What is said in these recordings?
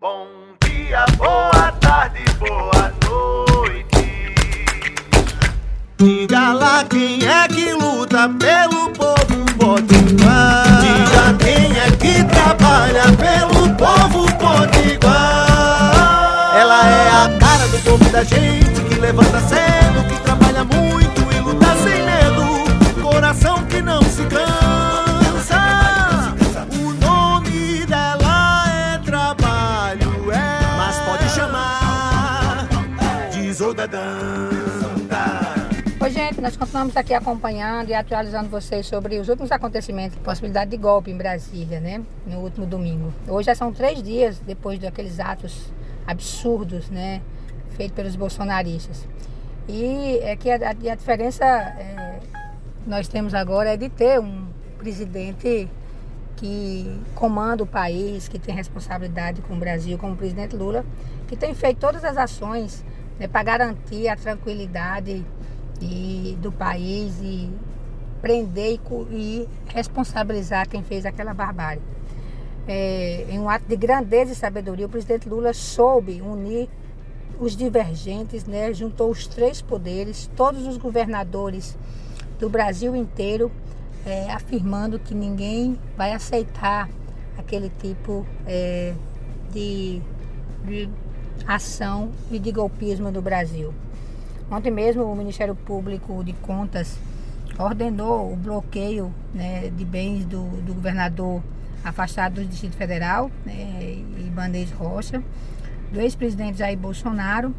Bom dia, boa tarde, boa noite. Diga lá quem é que luta pelo povo potiguar. Diga quem é que trabalha pelo povo potiguar. Ela é a cara do povo da gente que levanta cedo, de Zodadanta. Oi, gente, nós continuamos aqui acompanhando e atualizando vocês sobre os últimos acontecimentos, possibilidade de golpe em Brasília, né? No último domingo. Hoje já são três dias depois daqueles atos absurdos, né? Feitos pelos bolsonaristas. E é que a, a diferença é, nós temos agora é de ter um presidente que comanda o país, que tem responsabilidade com o Brasil, como o presidente Lula, que tem feito todas as ações né, para garantir a tranquilidade e, do país e prender e, responsabilizar quem fez aquela barbárie. É, em um ato de grandeza e sabedoria, o presidente Lula soube unir os divergentes, né, juntou os três poderes, todos os governadores do Brasil inteiro, é, afirmando que ninguém vai aceitar aquele tipo é, de, de ação e de golpismo no Brasil. Ontem mesmo o Ministério Público de Contas ordenou o bloqueio né, de bens do, do, governador afastado do Distrito Federal, né, Ibanez Rocha, do ex-presidente Jair Bolsonaro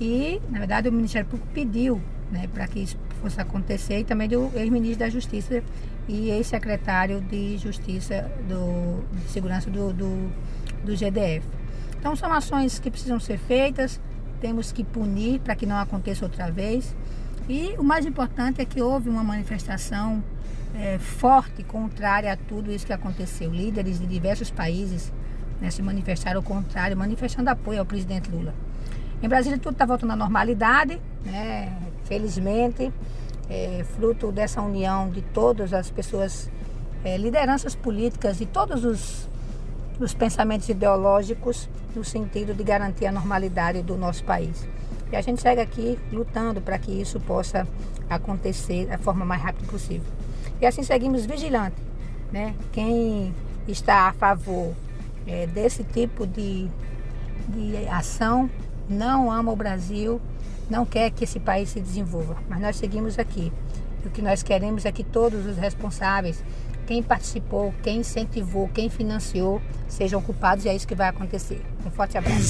e, na verdade, o Ministério Público pediu né, para que isso fosse acontecer e também do ex-ministro da Justiça e ex-secretário de Justiça do, de Segurança do, do, do GDF. Então são ações que precisam ser feitas, temos que punir para que não aconteça outra vez. E o mais importante é que houve uma manifestação é, forte, contrária a tudo isso que aconteceu. Líderes de diversos países né, se manifestaram ao contrário, manifestando apoio ao presidente Lula. Em Brasília tudo está voltando à normalidade, né, felizmente, é, fruto dessa união de todas as pessoas, é, lideranças políticas e todos os dos pensamentos ideológicos no sentido de garantir a normalidade do nosso país. E a gente segue aqui lutando para que isso possa acontecer da forma mais rápida possível. E assim seguimos vigilantes. Né? Quem está a favor é, desse tipo de, de ação não ama o Brasil, não quer que esse país se desenvolva. Mas nós seguimos aqui. O que nós queremos é que todos os responsáveis quem participou, quem incentivou, quem financiou sejam culpados e é isso que vai acontecer. Um forte abraço.